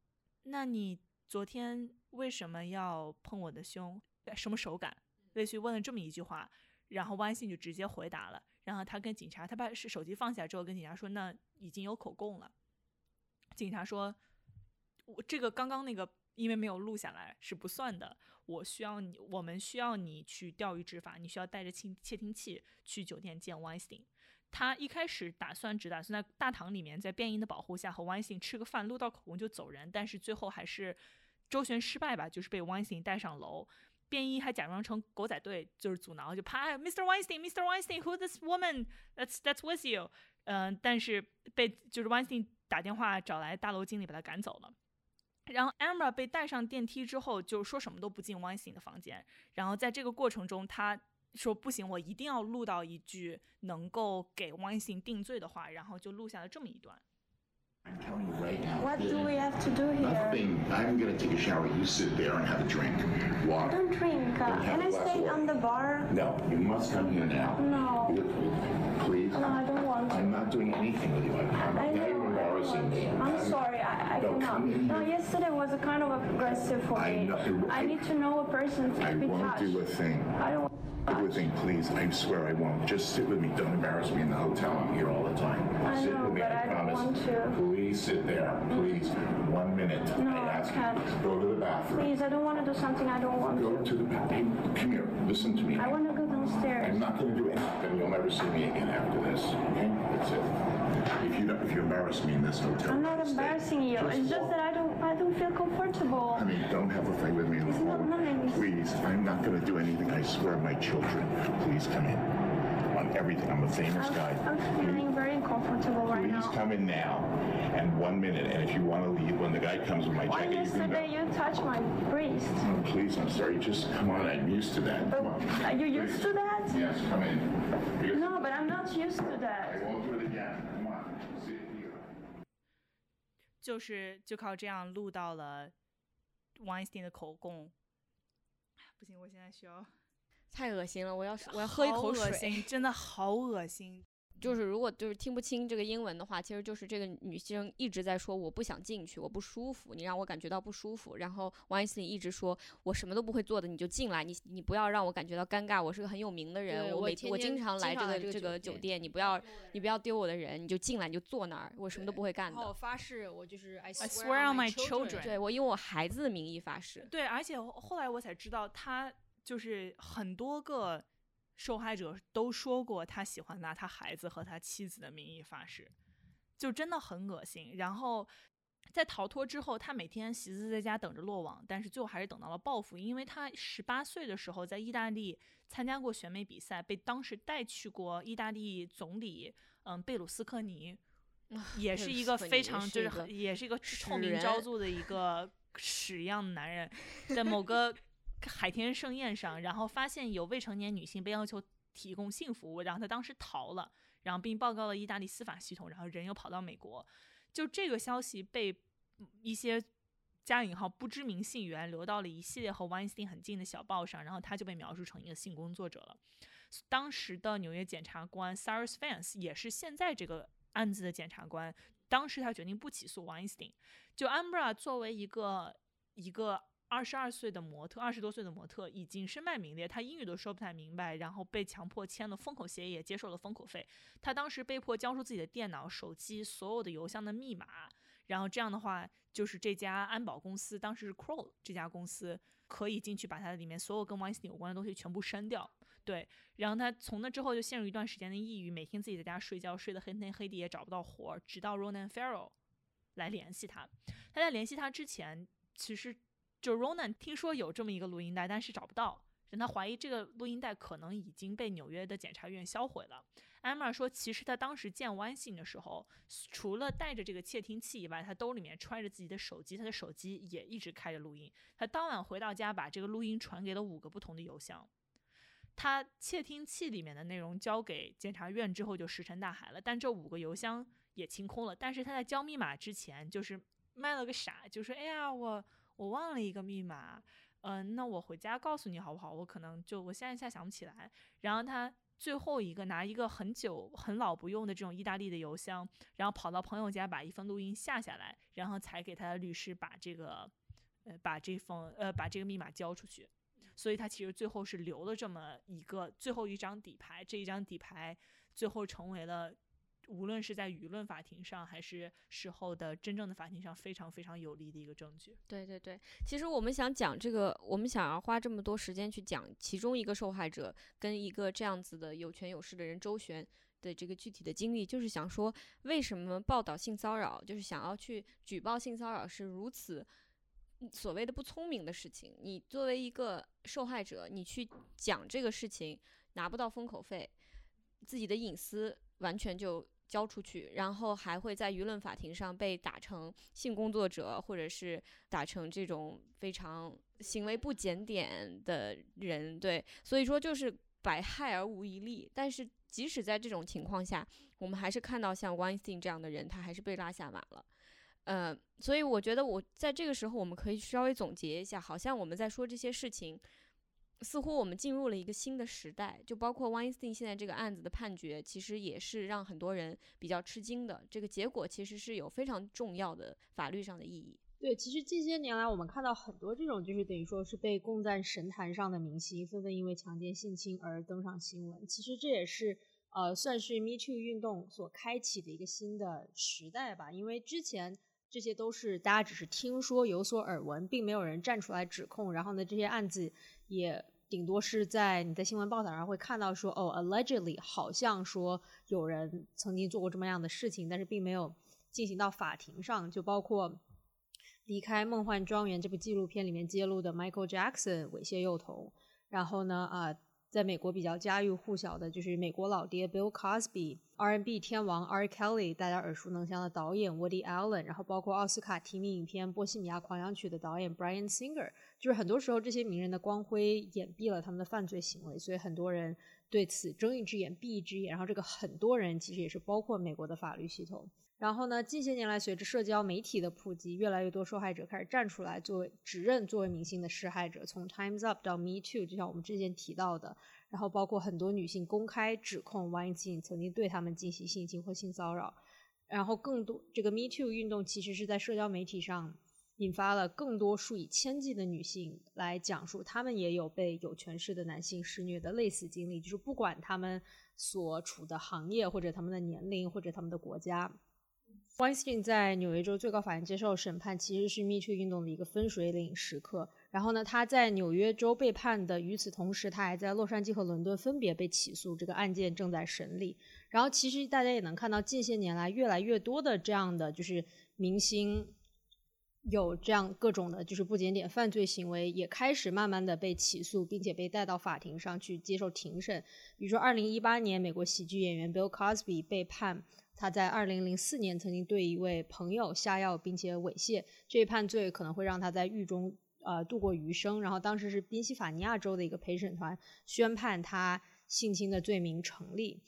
那你昨天为什么要碰我的胸？什么手感？”类似于问了这么一句话，然后 Weinstein 就直接回答了。然后他跟警察，他把是手机放下之后跟警察说：“那已经有口供了。”警察说：“我这个刚刚那个因为没有录下来是不算的，我需要你，我们需要你去钓鱼执法，你需要带着窃窃听器去酒店见 Weinstein。”他一开始打算只打算在大堂里面，在便衣的保护下和 Weinstein 吃个饭，录到口供就走人，但是最后还是周旋失败吧，就是被 Weinstein 带上楼。便衣还假装成狗仔队，就是阻挠，就啪，Mr. Weinstein，Mr. Weinstein，Who this woman？That's that's with you？嗯，但是被就是 Weinstein 打电话找来大楼经理把他赶走了。然后 Amber 被带上电梯之后，就说什么都不进 Weinstein 的房间。然后在这个过程中，他说不行，我一定要录到一句能够给 Weinstein 定罪的话，然后就录下了这么一段。I'm telling you right now. What do we have to do here? Nothing. I'm gonna take a shower. You sit there and have a drink. I Water. don't drink. Uh, can I glass stay of on the bar? No, you must come here now. No. Please. No, I don't want to. I'm not doing anything with you. I'm, I'm I know. you're embarrassing me. I'm sorry, I, I No, cannot. come in No, yesterday was a kind of aggressive for I me. know- I need to know a person to I be won't touched. do a thing. I don't. Do a thing, please. I swear I won't. Just sit with me. Don't embarrass me in the hotel. I'm here all the time. I sit know, with me. but I I don't promise. want to. Please sit there. Please. One minute. No, I I can't. you. Go to the bathroom. Please, I don't want to do something I don't want Go to. Go to the bathroom. Come here. Listen to me. I want to go downstairs. I'm not going to do anything. You'll never see me again after this. Okay? That's it. If you if you embarrass me in this hotel, I'm not stay. embarrassing you. Just It's just that I don't. I don't feel comfortable. I mean, don't have a fight with me on the phone. Please, I'm not going to do anything. I swear, my children. Please come in. On everything. I'm a famous I'm, guy. I'm feeling very uncomfortable right now. Please come in now. And one minute. And if you want to leave, when the guy comes with my Why jacket, you can go. you touched my breast? Oh, please, I'm sorry. Just come on. I'm used to that. Come on. Are you used to that? Yes, come in. Because No, but I'm not used to that. 就是就靠这样录到了 Weinstein 的口供。不行，我现在需要太恶心了，我要我要喝一口好恶水。心，真的好恶心。就是如果就是听不清这个英文的话，其实就是这个女生一直在说我不想进去，我不舒服，你让我感觉到不舒服。然后 Weinstein 一直说我什么都不会做的，你就进来，你你不要让我感觉到尴尬，我是个很有名的人，我每天我经常来这个这个这个酒店，你不要你不要丢我的人，你就进来你就坐那儿，我什么都不会干然后我。发誓，我就是 I swear on my children 对我以我孩子的名义发誓。对，而且后后来我才知道，他就是很多个受害者都说过，他喜欢拿他孩子和他妻子的名义发誓，就真的很恶心。然后在逃脱之后，他每天习字在家等着落网，但是最后还是等到了报复，因为他十八岁的时候在意大利参加过选美比赛，被当时带去过意大利总理嗯贝鲁斯科尼。也是一个非常就是很也是一个臭名昭著的一个 [LAUGHS] 屎一样的男人，在某个海天盛宴上，然后发现有未成年女性被要求提供性服务，然后他当时逃了，然后并报告了意大利司法系统，然后人又跑到美国，就这个消息被一些加引号不知名信源流到了一系列和 Weinstein 很近的小报上，然后他就被描述成一个性工作者了。当时的纽约检察官 Cyrus Vance 也是现在这个案子的检察官，当时他决定不起诉 Weinstein。就 Ambra 作为一个一个二十二岁的模特，二十多岁的模特，已经身败名裂，他英语都说不太明白，然后被强迫签了封口协议，也接受了封口费。他当时被迫交出自己的电脑、手机、所有的邮箱的密码，然后这样的话，就是这家安保公司，当时是 Crow 这家公司，可以进去把它里面所有跟 Weinstein 有关的东西全部删掉。对，然后他从那之后就陷入一段时间的抑郁，每天自己在家睡觉，睡得黑天黑地，也找不到活儿，直到 Ronan Farrow 来联系他。他在联系他之前，其实就 Ronan 听说有这么一个录音带，但是找不到，让他怀疑这个录音带可能已经被纽约的检察院销毁了。Emma 说，其实他当时见 w 信的时候，除了带着这个窃听器以外，他兜里面揣着自己的手机，他的手机也一直开着录音。他当晚回到家，把这个录音传给了五个不同的邮箱。他窃听器里面的内容交给检察院之后就石沉大海了，但这五个邮箱也清空了。但是他在交密码之前，就是卖了个傻，就说：“哎呀，我我忘了一个密码，嗯、那我回家告诉你好不好？我可能就我现在一下想不起来。”然后他最后一个拿一个很久很老不用的这种意大利的邮箱，然后跑到朋友家把一份录音下下来，然后才给他的律师把这个呃把这封呃把这个密码交出去。所以他其实最后是留了这么一个最后一张底牌，这一张底牌最后成为了无论是在舆论法庭上还是事后的真正的法庭上非常非常有力的一个证据。对对对，其实我们想讲这个，我们想要花这么多时间去讲其中一个受害者跟一个这样子的有权有势的人周旋的这个具体的经历，就是想说为什么报道性骚扰，就是想要去举报性骚扰是如此所谓的不聪明的事情。你作为一个受害者，你去讲这个事情拿不到封口费，自己的隐私完全就交出去，然后还会在舆论法庭上被打成性工作者，或者是打成这种非常行为不检点的人，对，所以说就是百害而无一利。但是即使在这种情况下，我们还是看到像 Weinstein 这样的人，他还是被拉下马了。呃，所以我觉得我在这个时候，我们可以稍微总结一下，好像我们在说这些事情，似乎我们进入了一个新的时代，就包括 Weinstein 现在这个案子的判决，其实也是让很多人比较吃惊的。这个结果其实是有非常重要的法律上的意义。对，其实近些年来，我们看到很多这种就是等于说是被供在神坛上的明星，纷纷因为强奸、性侵而登上新闻。其实这也是呃，算是 Me Too 运动所开启的一个新的时代吧。因为之前这些都是大家只是听说、有所耳闻，并没有人站出来指控。然后呢，这些案子也顶多是在你在新闻报道上会看到说，哦，allegedly 好像说有人曾经做过这么样的事情，但是并没有进行到法庭上，就包括。离开梦幻庄园这部纪录片里面揭露的 Michael Jackson 猥亵幼童，然后呢，啊、在美国比较家喻户晓的就是美国老爹 Bill Cosby，R&B 天王 R. Kelly，大家耳熟能详的导演 Woody Allen，然后包括奥斯卡提名影片《波西米亚狂想曲》的导演 Brian Singer，就是很多时候这些名人的光辉掩蔽了他们的犯罪行为，所以很多人对此睁一只眼闭一只眼，然后这个很多人其实也是包括美国的法律系统。然后呢，近些年来，随着社交媒体的普及，越来越多受害者开始站出来，作为指认作为明星的施害者。从 Times Up 到 Me Too，就像我们之前提到的，然后包括很多女性公开指控 Weinstein 曾经对他们进行性侵或性骚扰。然后更多这个 Me Too 运动其实是在社交媒体上引发了更多数以千计的女性来讲述她们也有被有权势的男性施虐的类似经历，就是不管她们所处的行业或者他们的年龄或者他们的国家。Weinstein 在纽约州最高法院接受审判，其实是 Me Too 运动的一个分水岭时刻。然后呢，他在纽约州被判的，与此同时，他还在洛杉矶和伦敦分别被起诉，这个案件正在审理。然后，其实大家也能看到，近些年来越来越多的这样的就是明星有这样各种的，就是不检点犯罪行为，也开始慢慢的被起诉，并且被带到法庭上去接受庭审。比如说，二零一八年，美国喜剧演员 Bill Cosby 被判。他在二零零四年曾经对一位朋友下药并且猥亵，这一判罪可能会让他在狱中呃度过余生。然后当时是宾夕法尼亚州的一个陪审团宣判他性侵的罪名成立，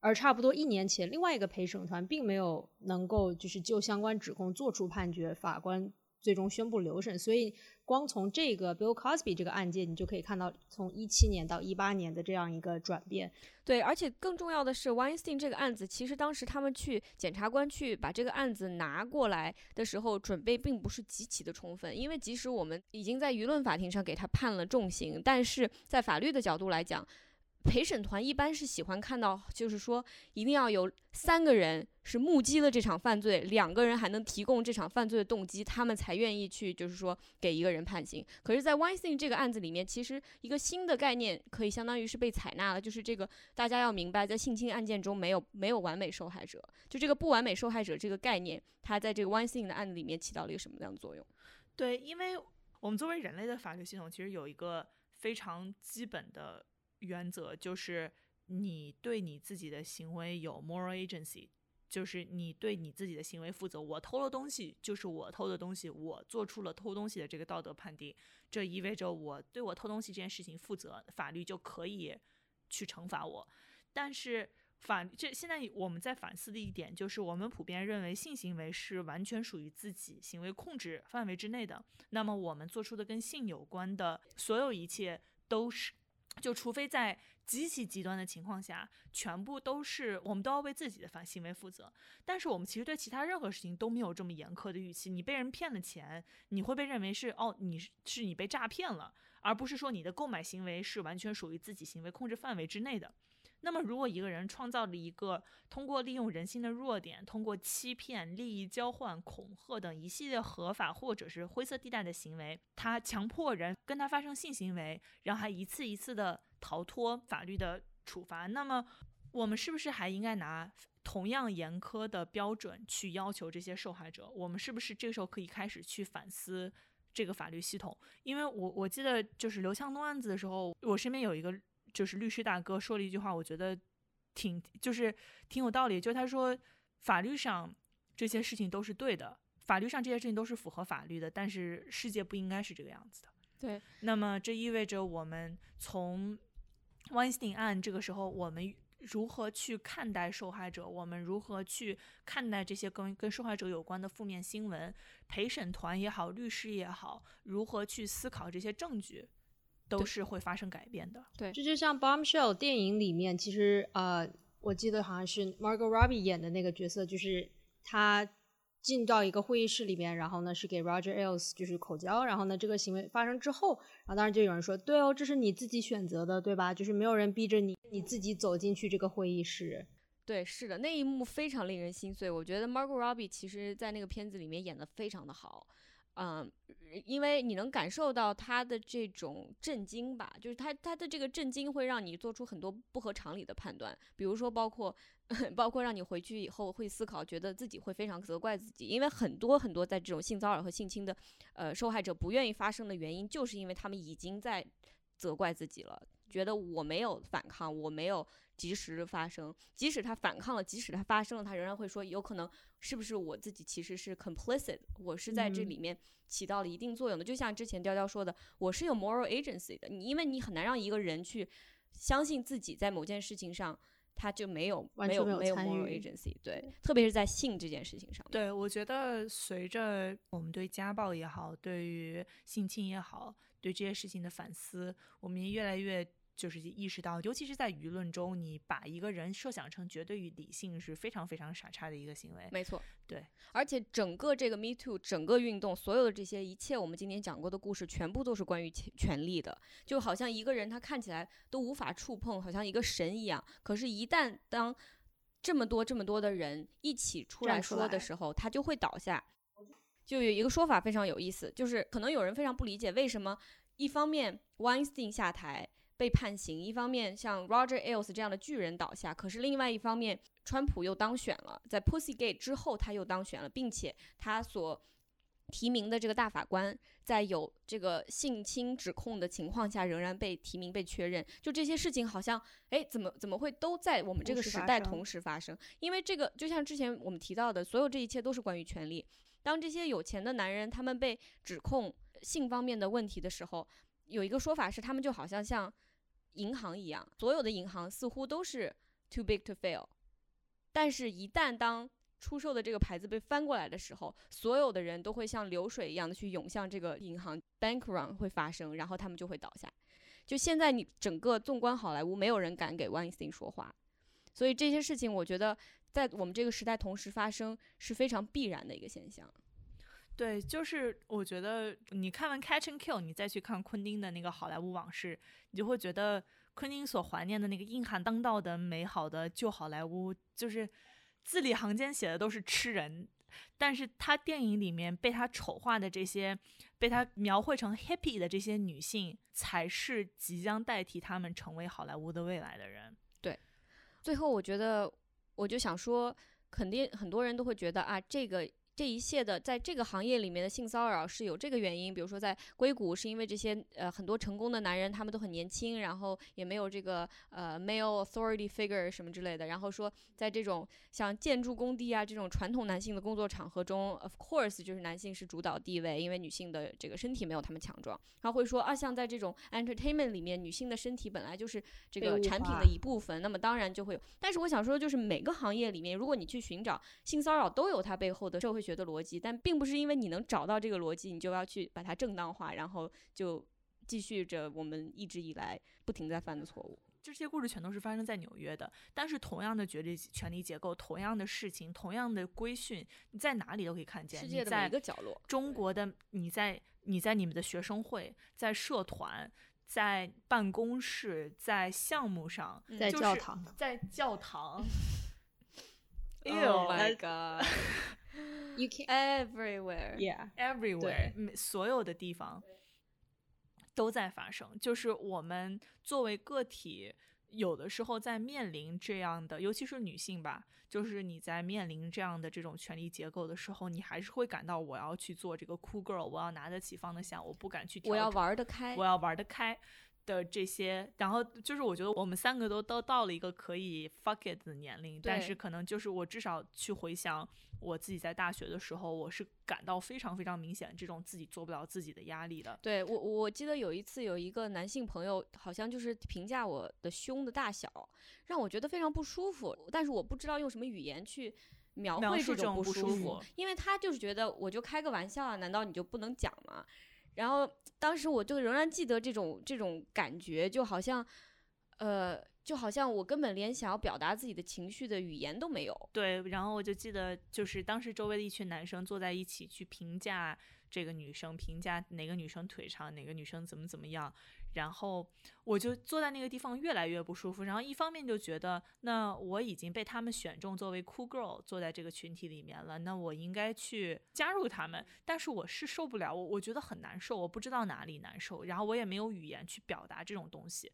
而差不多一年前，另外一个陪审团并没有能够就是就相关指控做出判决，法官最终宣布留审。所以光从这个 Bill Cosby 这个案件，你就可以看到从一七年到一八年的这样一个转变。对，而且更重要的是，Weinstein 这个案子，其实当时他们去检察官去把这个案子拿过来的时候，准备并不是极其的充分，因为即使我们已经在舆论法庭上给他判了重刑，但是在法律的角度来讲，陪审团一般是喜欢看到，就是说一定要有三个人是目击了这场犯罪，两个人还能提供这场犯罪的动机，他们才愿意去，就是说给一个人判刑。可是，在 Weinstein 这个案子里面，其实一个新的概念可以相当于是被采纳了，就是这个大家要明白，在性侵案件中没有没有完美受害者，就这个不完美受害者这个概念，它在这个 Weinstein 的案子里面起到了一个什么样的作用？对，因为我们作为人类的法律系统，其实有一个非常基本的原则，就是你对你自己的行为有 moral agency，就是你对你自己的行为负责。我偷了东西，就是我偷的东西，我做出了偷东西的这个道德判定，这意味着我对我偷东西这件事情负责，法律就可以去惩罚我。但是法这现在我们在反思的一点就是，我们普遍认为性行为是完全属于自己行为控制范围之内的。那么我们做出的跟性有关的所有一切都是，就除非在极其极端的情况下，全部都是我们都要为自己的反行为负责。但是我们其实对其他任何事情都没有这么严苛的预期。你被人骗了钱，你会被认为是哦，你是你被诈骗了，而不是说你的购买行为是完全属于自己行为控制范围之内的。那么，如果一个人创造了一个通过利用人性的弱点，通过欺骗、利益交换、恐吓等一系列合法或者是灰色地带的行为，他强迫人跟他发生性行为，让他一次一次的逃脱法律的处罚，那么我们是不是还应该拿同样严苛的标准去要求这些受害者？我们是不是这个时候可以开始去反思这个法律系统？因为我我记得就是刘强东案子的时候，我身边有一个。就是律师大哥说了一句话，我觉得挺就是挺有道理。就是他说，法律上这些事情都是对的，法律上这些事情都是符合法律的，但是世界不应该是这个样子的。对。那么这意味着我们从 Weinstein 案这个时候，我们如何去看待受害者？我们如何去看待这些跟跟受害者有关的负面新闻？陪审团也好，律师也好，如何去思考这些证据？都是会发生改变的。对，这就像《Bombshell》电影里面，其实呃，我记得好像是 Margot Robbie 演的那个角色，就是他进到一个会议室里面，然后呢是给 Roger Ailes 就是口交，然后呢这个行为发生之后，然后当然就有人说，对哦，这是你自己选择的，对吧？就是没有人逼着你，你自己走进去这个会议室。对，是的，那一幕非常令人心碎。我觉得 Margot Robbie 其实在那个片子里面演的非常的好。嗯，因为你能感受到他的这种震惊吧，就是他他的这个震惊会让你做出很多不合常理的判断，比如说包括 [LAUGHS] 包括让你回去以后会思考，觉得自己会非常责怪自己，因为很多很多在这种性骚扰和性侵的呃受害者不愿意发生的原因，就是因为他们已经在责怪自己了，觉得我没有反抗，我没有。及时发生，即使他反抗了，即使他发生了，他仍然会说，有可能是不是我自己其实是 complicit，我是在这里面起到了一定作用的。就像之前雕雕说的，我是有 moral agency 的。你因为你很难让一个人去相信自己在某件事情上他就没有没有没有 moral agency，对，特别是在性这件事情上。对，我觉得随着我们对家暴也好，对于性侵也好，对这些事情的反思，我们越来越。就是意识到，尤其是在舆论中，你把一个人设想成绝对与理性是非常非常傻叉的一个行为。没错，对。而且整个这个 Me Too 整个运动，所有的这些一切，我们今天讲过的故事，全部都是关于权力的。就好像一个人他看起来都无法触碰，好像一个神一样。可是，一旦当这么多这么多的人一起出来说的时候，他就会倒下。就有一个说法非常有意思，就是可能有人非常不理解，为什么一方面 Weinstein 下台。被判刑，一方面像 Roger Ailes 这样的巨人倒下，可是另外一方面，川普又当选了，在 Pussygate 之后他又当选了，并且他所提名的这个大法官，在有这个性侵指控的情况下，仍然被提名被确认。就这些事情，好像哎，怎么怎么会都在我们这个时代同时发生？因为这个就像之前我们提到的，所有这一切都是关于权力。当这些有钱的男人他们被指控性方面的问题的时候，有一个说法是，他们就好像像。银行一样，所有的银行似乎都是 too big to fail，但是，一旦当出售的这个牌子被翻过来的时候，所有的人都会像流水一样的去涌向这个银行，bank run 会发生，然后他们就会倒下。就现在，你整个纵观好莱坞，没有人敢给 Weinstein 说话，所以这些事情，我觉得在我们这个时代同时发生是非常必然的一个现象。对，就是我觉得你看完《Catch and Kill》，你再去看昆汀的那个好莱坞往事，你就会觉得昆汀所怀念的那个硬汉当道的美好的旧好莱坞，就是字里行间写的都是吃人，但是他电影里面被他丑化的这些，被他描绘成 happy 的这些女性，才是即将代替他们成为好莱坞的未来的人。对，最后我觉得我就想说，肯定很多人都会觉得啊，这个。这一切的在这个行业里面的性骚扰是有这个原因，比如说在硅谷是因为这些呃很多成功的男人他们都很年轻，然后也没有这个呃 male authority figure 什么之类的，然后说在这种像建筑工地啊这种传统男性的工作场合中，of course 就是男性是主导地位，因为女性的这个身体没有他们强壮，然后会说啊像在这种 entertainment 里面，女性的身体本来就是这个产品的。一部分，那么当然就会有。但是我想说，就是每个行业里面，如果你去寻找性骚扰，都有它背后的社会学的逻辑，但并不是因为你能找到这个逻辑，你就要去把它正当化，然后就继续着我们一直以来不停在犯的错误。这些故事全都是发生在纽约的，但是同样的权力权力结构，同样的事情，同样的规训，你在哪里都可以看见。世界的在一个角落，中国的你在你在你们的学生会、在社团、在办公室、在项目上、嗯在就是教堂，在教堂。[LAUGHS] [LAUGHS] Oh my god! [LAUGHS] [LAUGHS] You can Everywhere. yeah，everywhere，每所有的地方都在发生。就是我们作为个体，有的时候在面临这样的，尤其是女性吧，就是你在面临这样的这种权力结构的时候，你还是会感到我要去做这个 cool girl，我要拿得起放得下，我不敢去我要玩得开我。要玩得开的这些，然后就是我觉得我们三个都都到了一个可以 fuck it 的年龄，但是可能就是我至少去回想我自己在大学的时候，我是感到非常非常明显这种自己做不了自己的压力的。对我，我记得有一次有一个男性朋友，好像就是评价我的胸的大小，让我觉得非常不舒服，但是我不知道用什么语言去描绘这种不不舒服因为他就是觉得我就开个玩笑啊，难道你就不能讲吗？然后当时我就仍然记得这种这种感觉，就好像，呃，就好像我根本连想要表达自己的情绪的语言都没有。对，然后我就记得，就是当时周围的一群男生坐在一起去评价这个女生，评价哪个女生腿长，哪个女生怎么怎么样。然后我就坐在那个地方越来越不舒服，然后一方面就觉得，那我已经被他们选中作为 cool girl 坐在这个群体里面了，那我应该去加入他们。但是我是受不了，我我觉得很难受，我不知道哪里难受，然后我也没有语言去表达这种东西。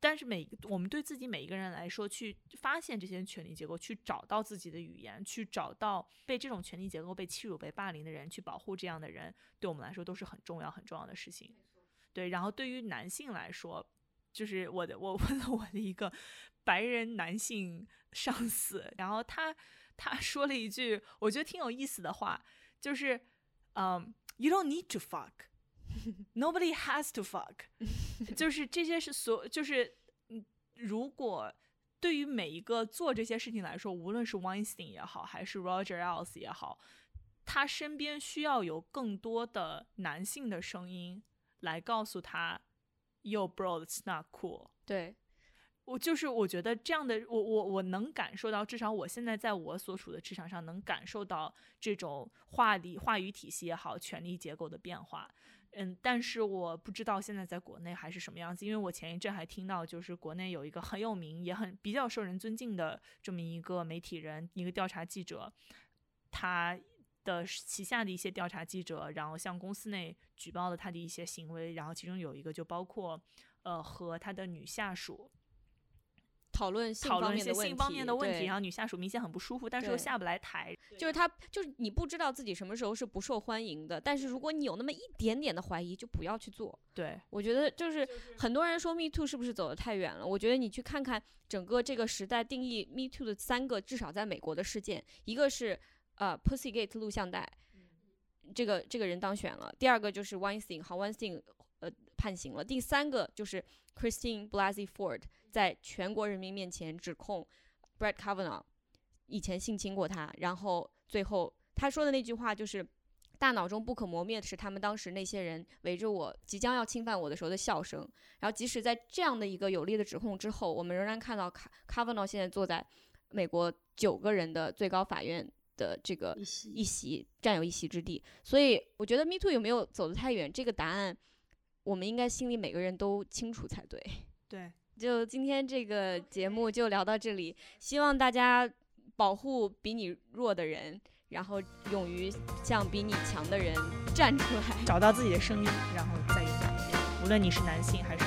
但是每我们对自己每一个人来说，去发现这些权力结构，去找到自己的语言，去找到被这种权力结构被欺辱、被霸凌的人，去保护这样的人，对我们来说都是很重要、很重要的事情。对，然后对于男性来说，就是我的，我 [LAUGHS] 问了我的一个白人男性上司，然后他他说了一句我觉得挺有意思的话，就是，嗯、y o u don't need to fuck。Nobody has to fuck，[LAUGHS] 就是这些是所，就是嗯，如果对于每一个做这些事情来说，无论是 Weinstein 也好，还是 Roger Ailes 也好，他身边需要有更多的男性的声音来告诉他，Yo bro，it's not cool。对，我就是我觉得这样的，我我我能感受到，至少我现在在我所处的职场上能感受到这种话里话语体系也好，权力结构的变化。嗯，但是我不知道现在在国内还是什么样子，因为我前一阵还听到，就是国内有一个很有名也很比较受人尊敬的这么一个媒体人，一个调查记者，他的旗下的一些调查记者，然后向公司内举报了他的一些行为，然后其中有一个就包括呃和他的女下属讨论性讨论一些方面的问题，性方面的问题，然后女下属明显很不舒服，但是又下不来台。就是他，就是你不知道自己什么时候是不受欢迎的，但是如果你有那么一点点的怀疑，就不要去做。对，我觉得就是很多人说 Me Too 是不是走得太远了？我觉得你去看看整个这个时代定义 Me Too 的三个，至少在美国的事件，一个是呃 Pussygate 录像带，这个这个人当选了；第二个就是 Weinstein，好 Weinstein 呃判刑了；第三个就是 Christine Blasey Ford 在全国人民面前指控 Brett Kavanaugh 以前性侵过他，然后最后他说的那句话就是。大脑中不可磨灭的是他们当时那些人围着我即将要侵犯我的时候的笑声。然后，即使在这样的一个有力的指控之后，我们仍然看到卡卡文诺现在坐在美国九个人的最高法院的这个一席占有一席之地。所以，我觉得 Me Too 有没有走得太远，这个答案我们应该心里每个人都清楚才对。[LAUGHS] 对，就今天这个节目就聊到这里，希望大家保护比你弱的人，然后勇于向比你强的人站出来。找到自己的声音，然后再勇敢一点。无论你是男性还是